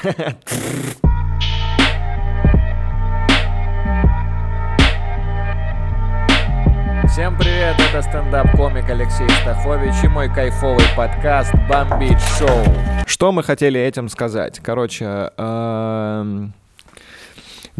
Всем привет, это стендап-комик Алексей Стахович и мой кайфовый подкаст «Бомбить шоу». Что мы хотели этим сказать? Короче, эм,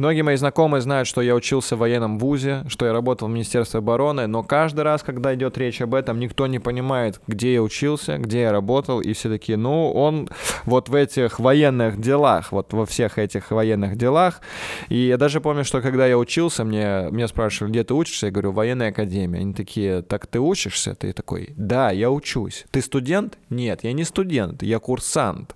Многие мои знакомые знают, что я учился в военном вузе, что я работал в Министерстве обороны, но каждый раз, когда идет речь об этом, никто не понимает, где я учился, где я работал, и все такие, ну, он вот в этих военных делах, вот во всех этих военных делах. И я даже помню, что когда я учился, мне, меня спрашивали, где ты учишься? Я говорю, в военной академии. Они такие, так ты учишься? Ты такой, да, я учусь. Ты студент? Нет, я не студент, я курсант.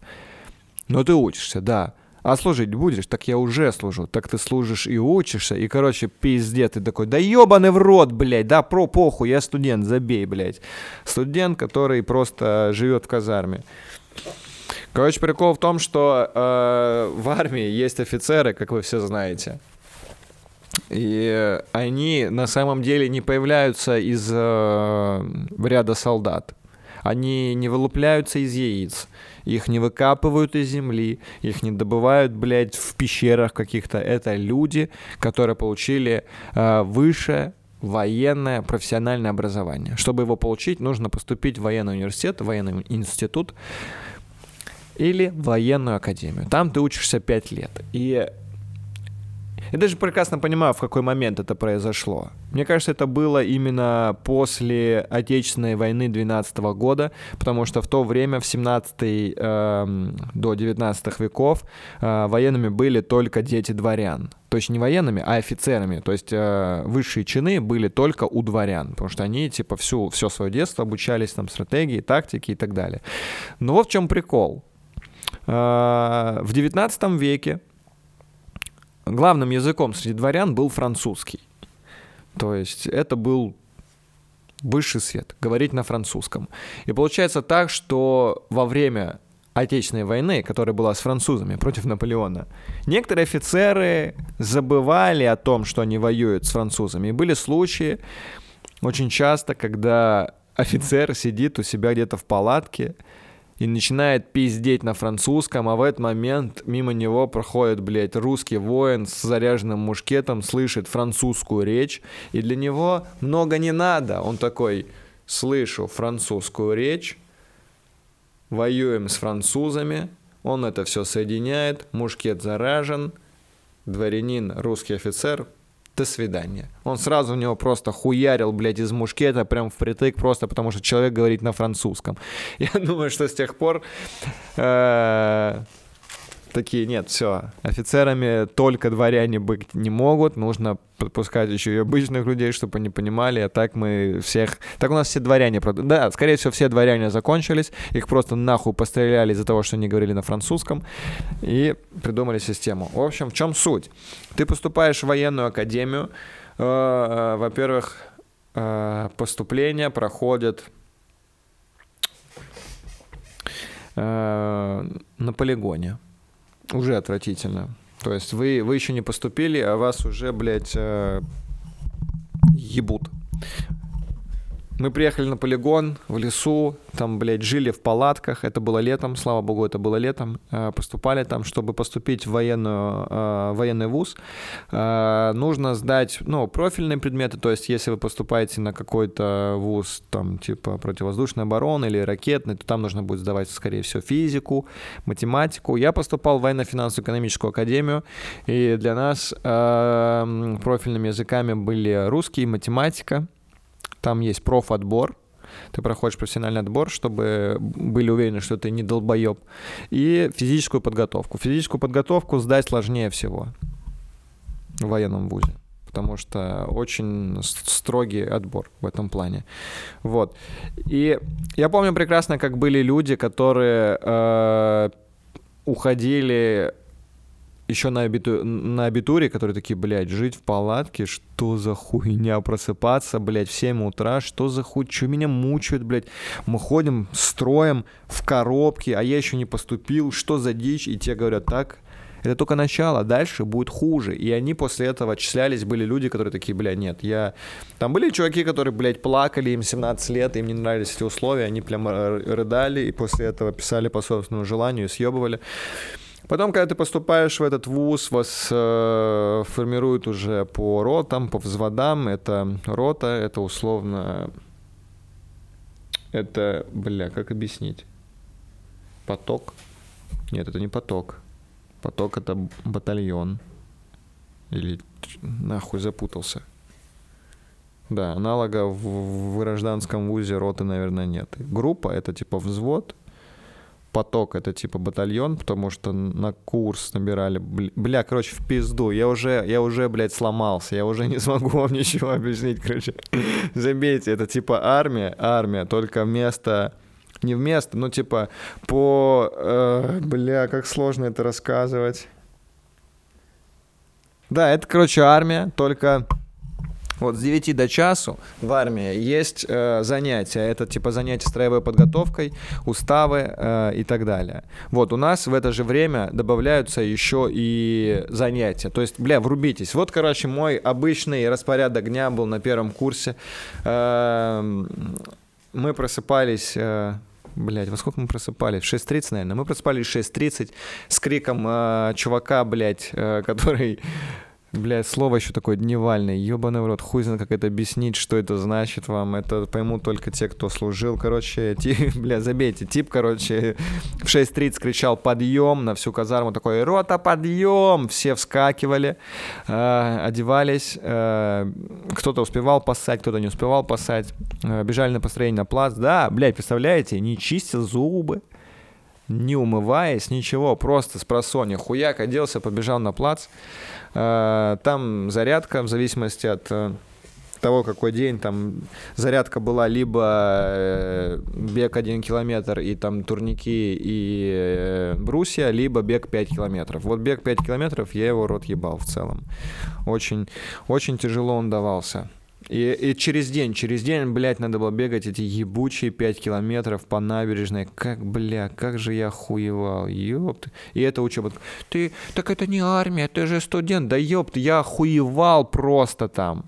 Но ты учишься, да. А служить будешь? Так я уже служу. Так ты служишь и учишься. И, короче, пиздец, ты такой, да ебаный в рот, блядь, да, про похуй, я студент, забей, блядь. Студент, который просто живет в казарме. Короче, прикол в том, что э, в армии есть офицеры, как вы все знаете. И они на самом деле не появляются из э, ряда солдат. Они не вылупляются из яиц их не выкапывают из земли, их не добывают, блядь, в пещерах каких-то. Это люди, которые получили э, выше военное профессиональное образование. Чтобы его получить, нужно поступить в военный университет, военный институт или военную академию. Там ты учишься 5 лет. И я даже прекрасно понимаю, в какой момент это произошло. Мне кажется, это было именно после Отечественной войны 12 года, потому что в то время, в 17 э, до 19 веков, э, военными были только дети дворян. То есть не военными, а офицерами. То есть э, высшие чины были только у дворян, потому что они типа всю, все свое детство обучались там стратегии, тактике и так далее. Но вот в чем прикол. Э, в 19 веке главным языком среди дворян был французский. То есть это был высший свет, говорить на французском. И получается так, что во время Отечественной войны, которая была с французами против Наполеона, некоторые офицеры забывали о том, что они воюют с французами. И были случаи очень часто, когда офицер сидит у себя где-то в палатке, и начинает пиздеть на французском, а в этот момент мимо него проходит, блядь, русский воин с заряженным мушкетом, слышит французскую речь, и для него много не надо. Он такой, слышу французскую речь, воюем с французами, он это все соединяет, мушкет заражен, дворянин, русский офицер, до свидания. Он сразу в него просто хуярил, блядь, из мушкета прям впритык, просто потому что человек говорит на французском. Я думаю, что с тех пор э, такие, нет, все, офицерами только дворяне быть не могут, нужно подпускать еще и обычных людей, чтобы они понимали, а так мы всех... Так у нас все дворяне... Да, скорее всего, все дворяне закончились, их просто нахуй постреляли из-за того, что они говорили на французском, и придумали систему. В общем, в чем суть? Ты поступаешь в военную академию, э, э, во-первых, э, поступление проходит на полигоне уже отвратительно. То есть вы, вы еще не поступили, а вас уже, блядь, э, ебут. Мы приехали на полигон в лесу, там, блядь, жили в палатках. Это было летом, слава богу, это было летом. Э, поступали там, чтобы поступить в военную, э, военный вуз. Э, нужно сдать, ну, профильные предметы. То есть, если вы поступаете на какой-то вуз, там, типа противовоздушной обороны или ракетный, то там нужно будет сдавать, скорее всего, физику, математику. Я поступал в военно-финансовую экономическую академию, и для нас профильными языками были русский и математика. Там есть профотбор, ты проходишь профессиональный отбор, чтобы были уверены, что ты не долбоеб. И физическую подготовку. Физическую подготовку сдать сложнее всего в военном вузе потому что очень строгий отбор в этом плане. Вот. И я помню прекрасно, как были люди, которые э, уходили еще на, абиту... на абитуре, которые такие, блядь, жить в палатке, что за хуйня, просыпаться, блядь, в 7 утра, что за хуй, что меня мучают, блядь, мы ходим строем в коробке, а я еще не поступил, что за дичь, и те говорят, так, это только начало, дальше будет хуже. И они после этого отчислялись, были люди, которые такие, бля, нет, я... Там были чуваки, которые, блядь, плакали, им 17 лет, им не нравились эти условия, они прям рыдали, и после этого писали по собственному желанию и съебывали. Потом, когда ты поступаешь в этот вуз, вас э, формируют уже по ротам, по взводам. Это рота, это условно... Это, бля, как объяснить? Поток? Нет, это не поток. Поток это батальон. Или нахуй запутался. Да, аналога в, в гражданском вузе роты, наверное, нет. Группа это типа взвод, поток это типа батальон, потому что на курс набирали, бля, короче, в пизду. Я уже, я уже, блядь, сломался, я уже не смогу вам ничего объяснить, короче. Забейте, это типа армия, армия, только вместо не вместо, но типа по, э, бля, как сложно это рассказывать. Да, это, короче, армия, только вот с 9 до часу в армии есть э, занятия. Это типа занятия строевой подготовкой, уставы э, и так далее. Вот у нас в это же время добавляются еще и занятия. То есть, бля, врубитесь. Вот, короче, мой обычный распорядок дня был на первом курсе. Э, мы просыпались... Э, Блять, во сколько мы просыпались? В 6.30, наверное. Мы просыпались в 6.30 с криком э, чувака, блядь, э, который Бля, слово еще такое дневальное, ебаный в рот, хуй знает, как это объяснить, что это значит вам, это поймут только те, кто служил, короче, тип, бля, забейте, тип, короче, в 6.30 кричал подъем на всю казарму, такой, рота, подъем, все вскакивали, э, одевались, э, кто-то успевал пасать, кто-то не успевал пасать, э, бежали на построение на плац, да, блядь, представляете, не чистил зубы, не умываясь, ничего, просто с просонья, хуяк оделся, побежал на плац, Э, там зарядка в зависимости от э, того, какой день, там зарядка была либо э, бег 1 километр и там турники и брусья, либо бег 5 километров. Вот бег 5 километров, я его рот ебал в целом. Очень, очень тяжело он давался. И, и через день, через день, блядь, надо было бегать эти ебучие 5 километров по набережной. Как, бля, как же я охуевал, ёпт. И это учеба. Ты, так это не армия, ты же студент. Да ёпт, я охуевал просто там.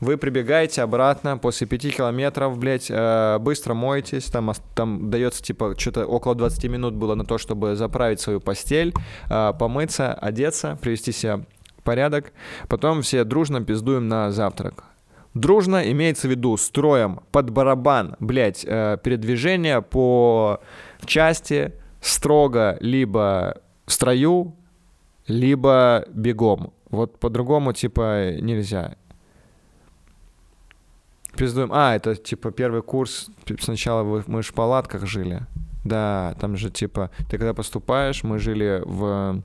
Вы прибегаете обратно после 5 километров, блядь, э, быстро моетесь, там, там дается, типа, что-то около 20 минут было на то, чтобы заправить свою постель, э, помыться, одеться, привести себя в порядок. Потом все дружно пиздуем на завтрак. Дружно имеется в виду строем под барабан, блядь, э, передвижение по части строго либо в строю, либо бегом. Вот по-другому, типа, нельзя. Пиздуем. А, это, типа, первый курс. Сначала мы в палатках жили. Да, там же, типа, ты когда поступаешь, мы жили в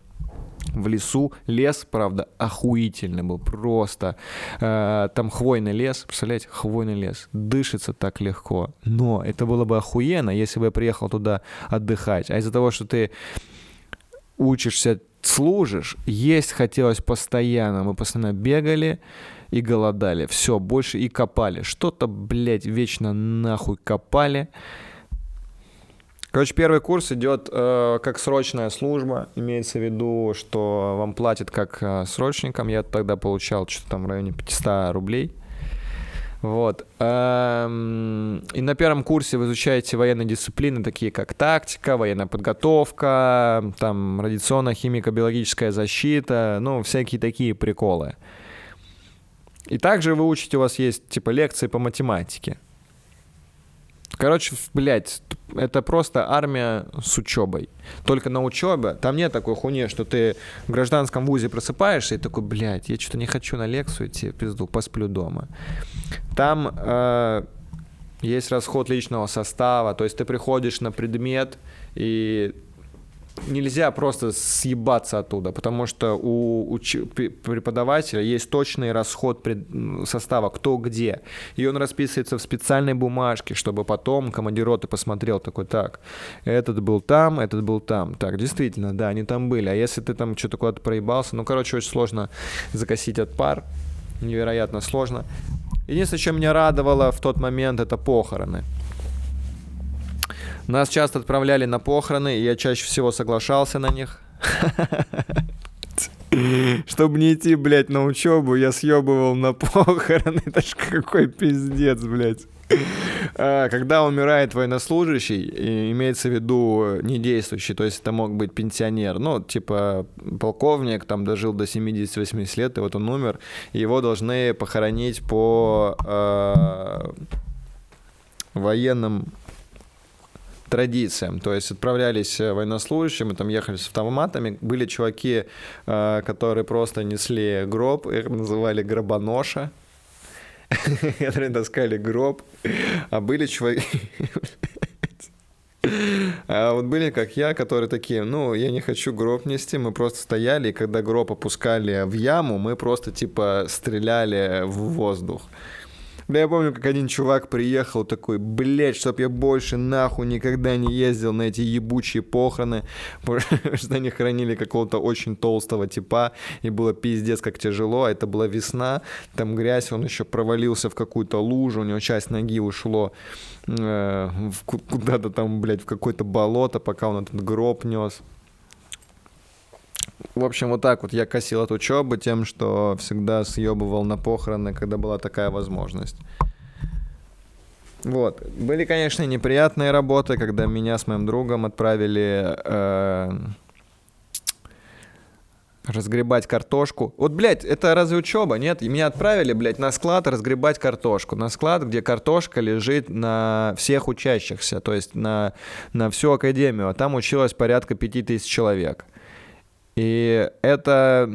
в лесу. Лес, правда, охуительный был, просто. Э, там хвойный лес, представляете, хвойный лес. Дышится так легко. Но это было бы охуенно, если бы я приехал туда отдыхать. А из-за того, что ты учишься, служишь, есть хотелось постоянно. Мы постоянно бегали и голодали. Все, больше и копали. Что-то, блядь, вечно нахуй копали. Короче, первый курс идет э, как срочная служба. Имеется в виду, что вам платят как э, срочникам. Я тогда получал что-то там в районе 500 рублей. Вот. Эм, и на первом курсе вы изучаете военные дисциплины, такие как тактика, военная подготовка, там радиационная химико-биологическая защита, ну, всякие такие приколы. И также вы учите, у вас есть типа лекции по математике. Короче, блядь, это просто армия с учебой. Только на учебе там нет такой хуйни, что ты в гражданском вузе просыпаешься и такой, блядь, я что-то не хочу на лекцию идти, пизду, посплю дома. Там э, есть расход личного состава, то есть ты приходишь на предмет и нельзя просто съебаться оттуда, потому что у, у преподавателя есть точный расход пред, состава, кто где. И он расписывается в специальной бумажке, чтобы потом командир роты посмотрел такой, так, этот был там, этот был там. Так, действительно, да, они там были. А если ты там что-то куда-то проебался, ну, короче, очень сложно закосить от пар. Невероятно сложно. Единственное, что меня радовало в тот момент, это похороны. Нас часто отправляли на похороны, и я чаще всего соглашался на них. Чтобы не идти, блядь, на учебу, я съебывал на похороны. Это ж какой пиздец, блядь. А, когда умирает военнослужащий, имеется в виду не действующий, то есть это мог быть пенсионер, ну, типа полковник, там дожил до 70-80 лет, и вот он умер, его должны похоронить по э, военным традициям. То есть отправлялись военнослужащие, мы там ехали с автоматами. Были чуваки, э, которые просто несли гроб, их называли гробоноша. которые таскали гроб, а были чуваки... А вот были, как я, которые такие, ну, я не хочу гроб нести, мы просто стояли, и когда гроб опускали в яму, мы просто, типа, стреляли в воздух. Бля, я помню, как один чувак приехал такой, блядь, чтоб я больше нахуй никогда не ездил на эти ебучие похороны, что они хранили какого-то очень толстого типа, и было пиздец как тяжело, а это была весна, там грязь, он еще провалился в какую-то лужу, у него часть ноги ушло э, куда-то там, блядь, в какое-то болото, пока он этот гроб нес. В общем, вот так вот я косил от учебы тем, что всегда съебывал на похороны, когда была такая возможность. Вот. Были, конечно, неприятные работы, когда меня с моим другом отправили э, разгребать картошку. Вот, блядь, это разве учеба? Нет, и меня отправили, блядь, на склад разгребать картошку. На склад, где картошка лежит на всех учащихся, то есть на, на всю академию. А там училось порядка пяти тысяч человек. И это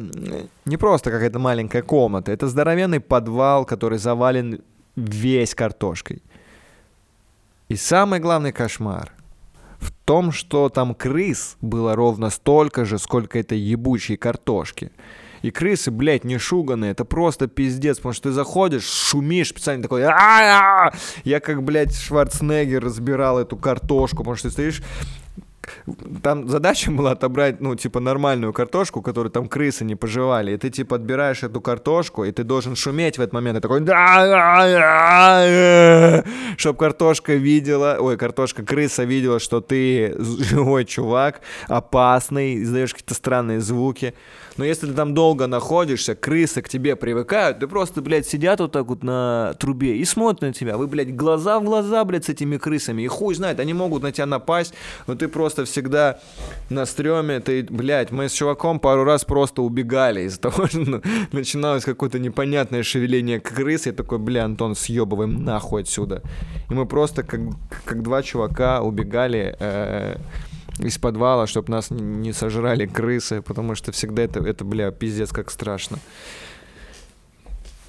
не просто какая-то маленькая комната, это здоровенный подвал, который завален весь картошкой. И самый главный кошмар в том, что там крыс было ровно столько же, сколько этой ебучей картошки. И крысы, блядь, не шуганые, это просто пиздец, потому что ты заходишь, шумишь, специально такой, я как, блядь, Шварценеггер разбирал эту картошку, потому что ты стоишь, там задача была отобрать, ну, типа, нормальную картошку, которую там крысы не пожевали, и ты, типа, отбираешь эту картошку, и ты должен шуметь в этот момент, и такой, чтобы картошка видела, ой, картошка, крыса видела, что ты живой чувак, опасный, издаешь какие-то странные звуки, но если ты там долго находишься, крысы к тебе привыкают, ты просто, блядь, сидят вот так вот на трубе и смотрят на тебя. Вы, блядь, глаза в глаза, блядь, с этими крысами. И хуй знает, они могут на тебя напасть, но ты просто всегда на стреме. Ты, блядь, мы с чуваком пару раз просто убегали из-за того, что начиналось какое-то непонятное шевеление крыс. Я такой, бля, Антон, съебываем нахуй отсюда. И мы просто как, как два чувака убегали э, из подвала, чтобы нас не сожрали крысы, потому что всегда это, это бля, пиздец как страшно.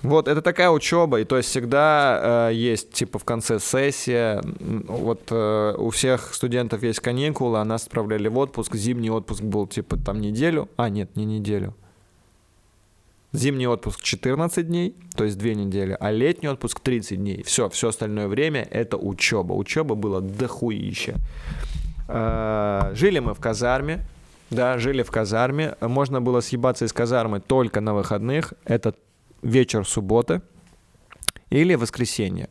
Вот, это такая учеба, и то есть всегда э, есть, типа, в конце сессия, вот э, у всех студентов есть каникулы, а нас отправляли в отпуск, зимний отпуск был, типа, там неделю, а, нет, не неделю, Зимний отпуск 14 дней, то есть 2 недели, а летний отпуск 30 дней. Все, все остальное время это учеба. Учеба была дохуища. Э, жили мы в казарме, да, жили в казарме. Можно было съебаться из казармы только на выходных. Это вечер субботы или воскресенье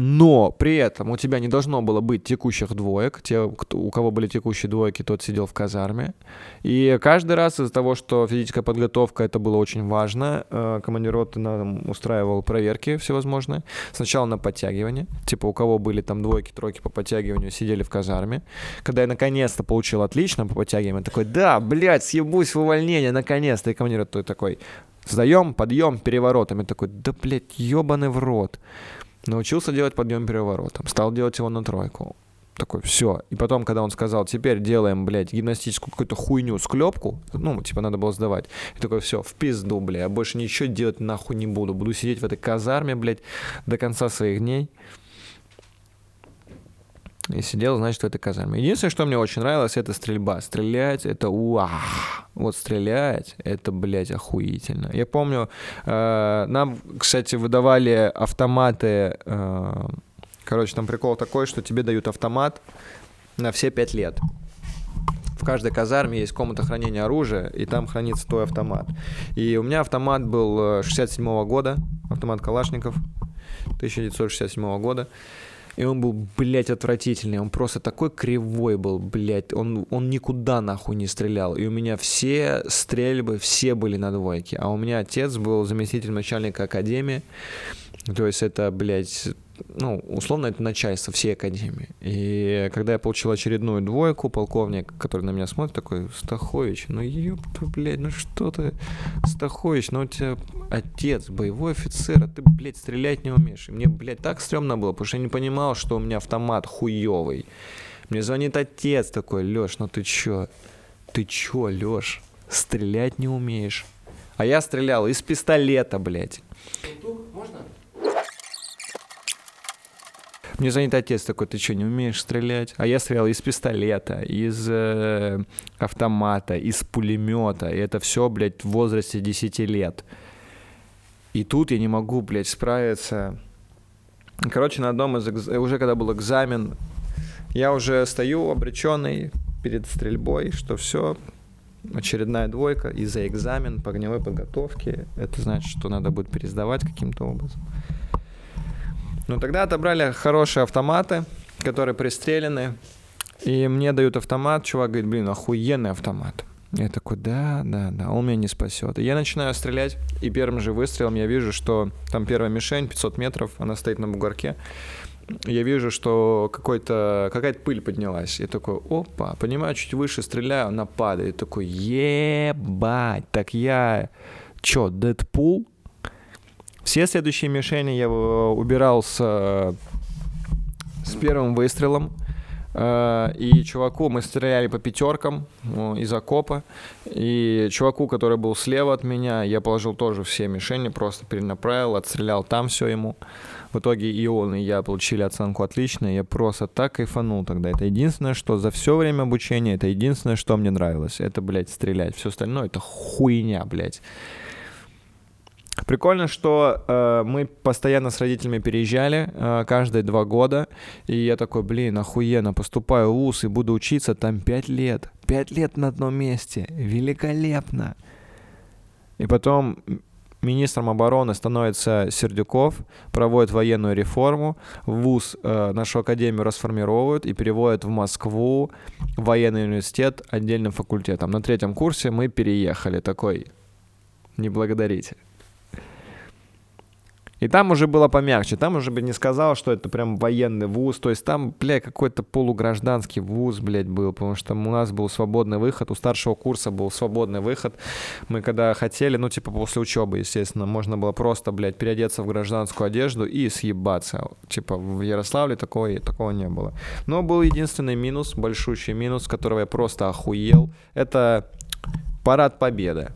но при этом у тебя не должно было быть текущих двоек. Те, кто, у кого были текущие двойки, тот сидел в казарме. И каждый раз из-за того, что физическая подготовка, это было очень важно, э, командир роты нам устраивал проверки всевозможные. Сначала на подтягивание. Типа у кого были там двойки, тройки по подтягиванию, сидели в казарме. Когда я наконец-то получил отлично по подтягиванию, такой, да, блядь, съебусь в увольнение, наконец-то. И командир роты такой, сдаем, подъем, переворотом. Я такой, да, блядь, ебаный в рот. Научился делать подъем переворотом. Стал делать его на тройку. Такой, все. И потом, когда он сказал, теперь делаем, блядь, гимнастическую какую-то хуйню, склепку, ну, типа, надо было сдавать. И такой, все, в пизду, блядь, я больше ничего делать нахуй не буду. Буду сидеть в этой казарме, блядь, до конца своих дней. И сидел, значит, в этой казарме. Единственное, что мне очень нравилось, это стрельба. Стрелять — это уа. Вот стрелять — это, блядь, охуительно. Я помню, э, нам, кстати, выдавали автоматы. Э, короче, там прикол такой, что тебе дают автомат на все пять лет. В каждой казарме есть комната хранения оружия, и там хранится твой автомат. И у меня автомат был 67 -го года, автомат Калашников 1967 года. И он был, блядь, отвратительный. Он просто такой кривой был, блядь. Он, он никуда нахуй не стрелял. И у меня все стрельбы, все были на двойке. А у меня отец был заместитель начальника академии. То есть это, блядь, ну, условно, это начальство всей академии. И когда я получил очередную двойку, полковник, который на меня смотрит, такой, Стахович, ну ёпта, блядь, ну что ты, Стахович, ну у тебя отец, боевой офицер, а ты, блядь, стрелять не умеешь. И мне, блядь, так стрёмно было, потому что я не понимал, что у меня автомат хуёвый. Мне звонит отец такой, Лёш, ну ты чё? Ты чё, Лёш? Стрелять не умеешь? А я стрелял из пистолета, блядь. Можно? Мне звонит отец такой, ты что, не умеешь стрелять? А я стрелял из пистолета, из э, автомата, из пулемета. И это все, блядь, в возрасте 10 лет. И тут я не могу, блядь, справиться. Короче, на одном из... Экз... Уже когда был экзамен, я уже стою обреченный перед стрельбой, что все, очередная двойка и за экзамен по огневой подготовке. Это значит, что надо будет пересдавать каким-то образом. Ну, тогда отобрали хорошие автоматы, которые пристрелены. И мне дают автомат, чувак говорит, блин, охуенный автомат. Я такой, да, да, да, он меня не спасет. И я начинаю стрелять, и первым же выстрелом я вижу, что там первая мишень, 500 метров, она стоит на бугорке. Я вижу, что какой-то, какая-то пыль поднялась. Я такой, опа, понимаю, чуть выше стреляю, она падает. Я такой, ебать, так я, чё, Дэдпул? Все следующие мишени я э, убирал с, э, с первым выстрелом. Э, и чуваку мы стреляли по пятеркам из окопа. И чуваку, который был слева от меня, я положил тоже все мишени, просто перенаправил, отстрелял там все ему. В итоге и он, и я получили оценку отличную. Я просто так кайфанул тогда. Это единственное, что за все время обучения, это единственное, что мне нравилось. Это, блядь, стрелять. Все остальное это хуйня, блядь. Прикольно, что э, мы постоянно с родителями переезжали э, каждые два года, и я такой, блин, охуенно, поступаю в ВУЗ и буду учиться там пять лет. Пять лет на одном месте. Великолепно. И потом министром обороны становится Сердюков, проводит военную реформу, ВУЗ э, нашу академию расформировывают и переводят в Москву военный университет отдельным факультетом. На третьем курсе мы переехали такой, не благодарите. И там уже было помягче, там уже бы не сказал, что это прям военный вуз, то есть там, бля, какой-то полугражданский вуз, блядь, был, потому что у нас был свободный выход, у старшего курса был свободный выход. Мы когда хотели, ну, типа после учебы, естественно, можно было просто, блядь, переодеться в гражданскую одежду и съебаться. Типа в Ярославле такого, такого не было. Но был единственный минус, большущий минус, которого я просто охуел, это парад победы.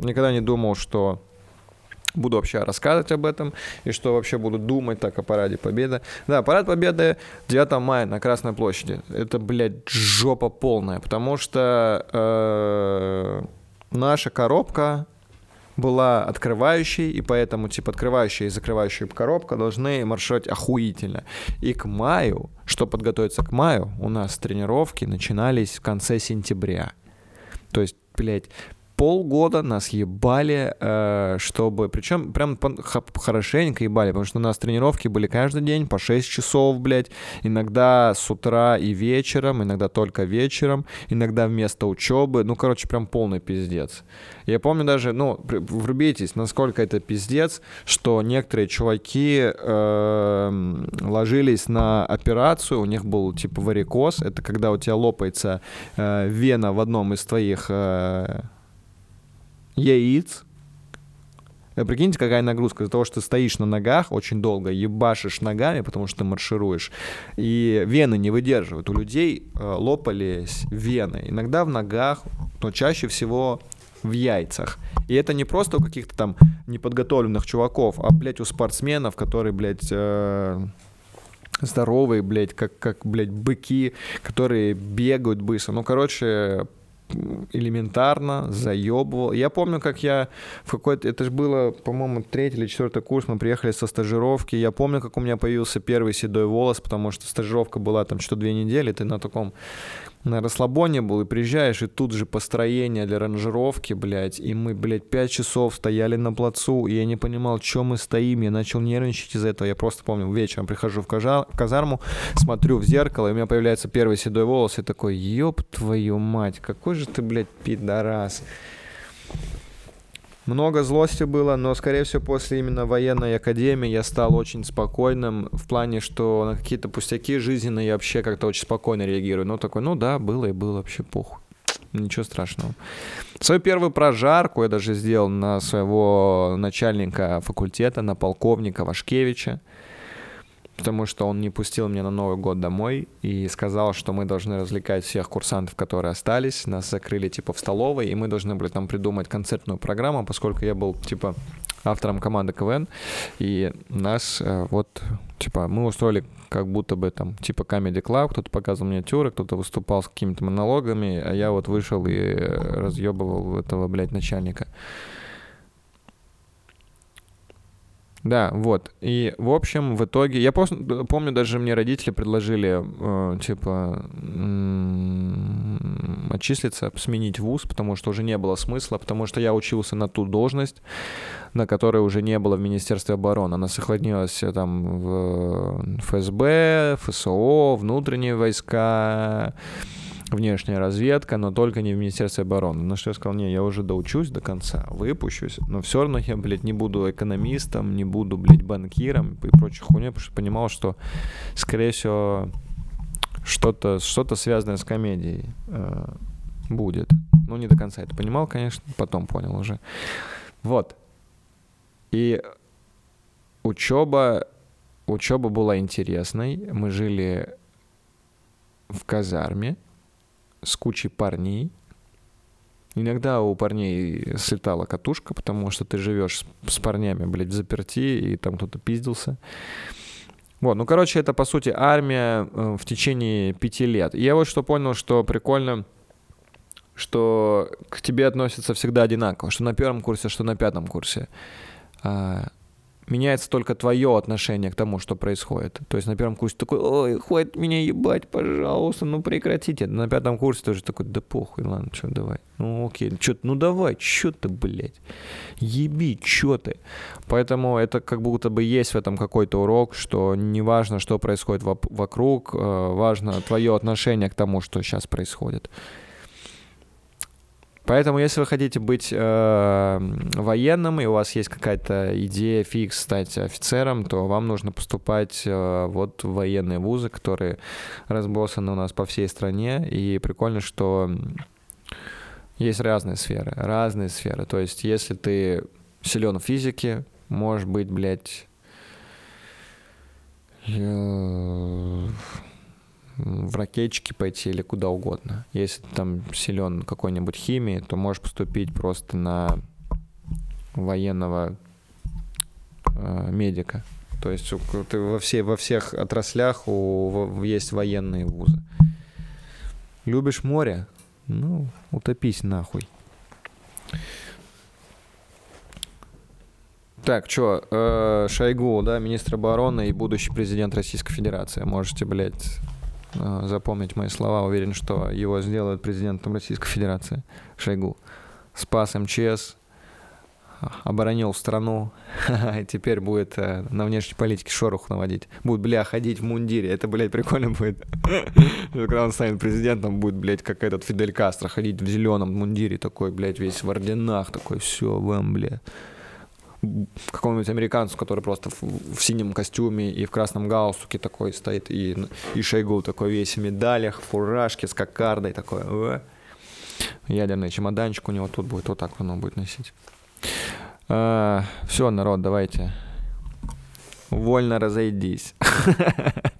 Никогда не думал, что буду вообще рассказывать об этом, и что вообще буду думать так о Параде Победы. Да, Парад Победы 9 мая на Красной площади. Это, блядь, жопа полная, потому что э, наша коробка была открывающей, и поэтому, типа, открывающая и закрывающая коробка должны маршировать охуительно. И к маю, что подготовиться к маю, у нас тренировки начинались в конце сентября. То есть, блядь, полгода нас ебали, э, чтобы... Причем прям хорошенько ебали, потому что у нас тренировки были каждый день по 6 часов, блядь. Иногда с утра и вечером, иногда только вечером, иногда вместо учебы. Ну, короче, прям полный пиздец. Я помню даже, ну, врубитесь, насколько это пиздец, что некоторые чуваки э, ложились на операцию, у них был типа варикоз, это когда у тебя лопается э, вена в одном из твоих... Э, яиц. Э, прикиньте, какая нагрузка из-за того, что ты стоишь на ногах очень долго, ебашишь ногами, потому что ты маршируешь, и вены не выдерживают. У людей э, лопались вены. Иногда в ногах, но чаще всего в яйцах. И это не просто у каких-то там неподготовленных чуваков, а, блядь, у спортсменов, которые, блядь, э, здоровые, блядь, как, как, блядь, быки, которые бегают быстро. Ну, короче, элементарно заебывал. Я помню, как я в какой-то... Это же было, по-моему, третий или четвертый курс. Мы приехали со стажировки. Я помню, как у меня появился первый седой волос, потому что стажировка была там что две недели. Ты на таком на расслабоне был, и приезжаешь, и тут же построение для ранжировки, блядь, и мы, блядь, пять часов стояли на плацу, и я не понимал, что мы стоим, я начал нервничать из-за этого, я просто помню, вечером прихожу в, кажа- в казарму, смотрю в зеркало, и у меня появляется первый седой волос, и такой, ёб твою мать, какой же ты, блядь, пидорас. Много злости было, но, скорее всего, после именно военной академии я стал очень спокойным в плане, что на какие-то пустяки жизненные я вообще как-то очень спокойно реагирую. Ну, такой, ну да, было и было, вообще похуй. Ничего страшного. Свою первую прожарку я даже сделал на своего начальника факультета, на полковника Вашкевича потому что он не пустил меня на Новый год домой и сказал, что мы должны развлекать всех курсантов, которые остались. Нас закрыли, типа, в столовой, и мы должны были там придумать концертную программу, поскольку я был, типа, автором команды КВН, и нас э, вот, типа, мы устроили как будто бы там, типа, Comedy Club, кто-то показывал миниатюры, кто-то выступал с какими-то монологами, а я вот вышел и разъебывал этого, блядь, начальника. Да, вот. И, в общем, в итоге... Я просто помню, даже мне родители предложили, э, типа, отчислиться, сменить вуз, потому что уже не было смысла, потому что я учился на ту должность, на которой уже не было в Министерстве обороны. Она сохранилась э, там в ФСБ, ФСО, внутренние войска, внешняя разведка, но только не в Министерстве обороны. На что я сказал, не, я уже доучусь до конца, выпущусь, но все равно я, блядь, не буду экономистом, не буду, блядь, банкиром и прочей хуйней, потому что понимал, что, скорее всего, что-то что связанное с комедией э, будет. Ну, не до конца это понимал, конечно, потом понял уже. Вот. И учеба, учеба была интересной. Мы жили в казарме, с кучей парней. Иногда у парней слетала катушка, потому что ты живешь с, парнями, блядь, заперти, и там кто-то пиздился. Вот, ну, короче, это, по сути, армия э, в течение пяти лет. И я вот что понял, что прикольно, что к тебе относятся всегда одинаково, что на первом курсе, что на пятом курсе. Меняется только твое отношение к тому, что происходит. То есть на первом курсе такой, ой, хватит меня ебать, пожалуйста, ну прекратите. На пятом курсе тоже такой, да похуй, ладно, что, давай. Ну окей, чё, ну давай, чё ты, блядь, еби, чё ты. Поэтому это как будто бы есть в этом какой-то урок, что не важно, что происходит вокруг, э, важно твое отношение к тому, что сейчас происходит. Поэтому, если вы хотите быть э, военным, и у вас есть какая-то идея фикс стать офицером, то вам нужно поступать э, вот в военные вузы, которые разбросаны у нас по всей стране. И прикольно, что есть разные сферы, разные сферы. То есть, если ты силен в физике, можешь быть, блядь, ракетчики пойти или куда угодно. Если ты там силен какой-нибудь химии, то можешь поступить просто на военного э, медика. То есть ты во, все, во всех отраслях у, в, есть военные вузы. Любишь море? Ну, утопись нахуй. Так, что, э, Шойгу, да, министр обороны и будущий президент Российской Федерации. Можете, блядь, запомнить мои слова. Уверен, что его сделают президентом Российской Федерации. Шойгу. Спас МЧС, оборонил страну, и теперь будет э, на внешней политике шорох наводить. Будет, бля, ходить в мундире. Это, блядь, прикольно будет. Когда он станет президентом, будет, блядь, как этот Фидель Кастро, ходить в зеленом мундире, такой, блядь, весь в орденах, такой, все, вам, блядь какому-нибудь американцу, который просто в, в синем костюме и в красном галстуке такой стоит, и, и Шойгу такой весь в медалях, в фуражке с кокардой такой. Э. Ядерный чемоданчик у него тут будет, вот так оно будет носить. А, все, народ, давайте. Вольно разойдись.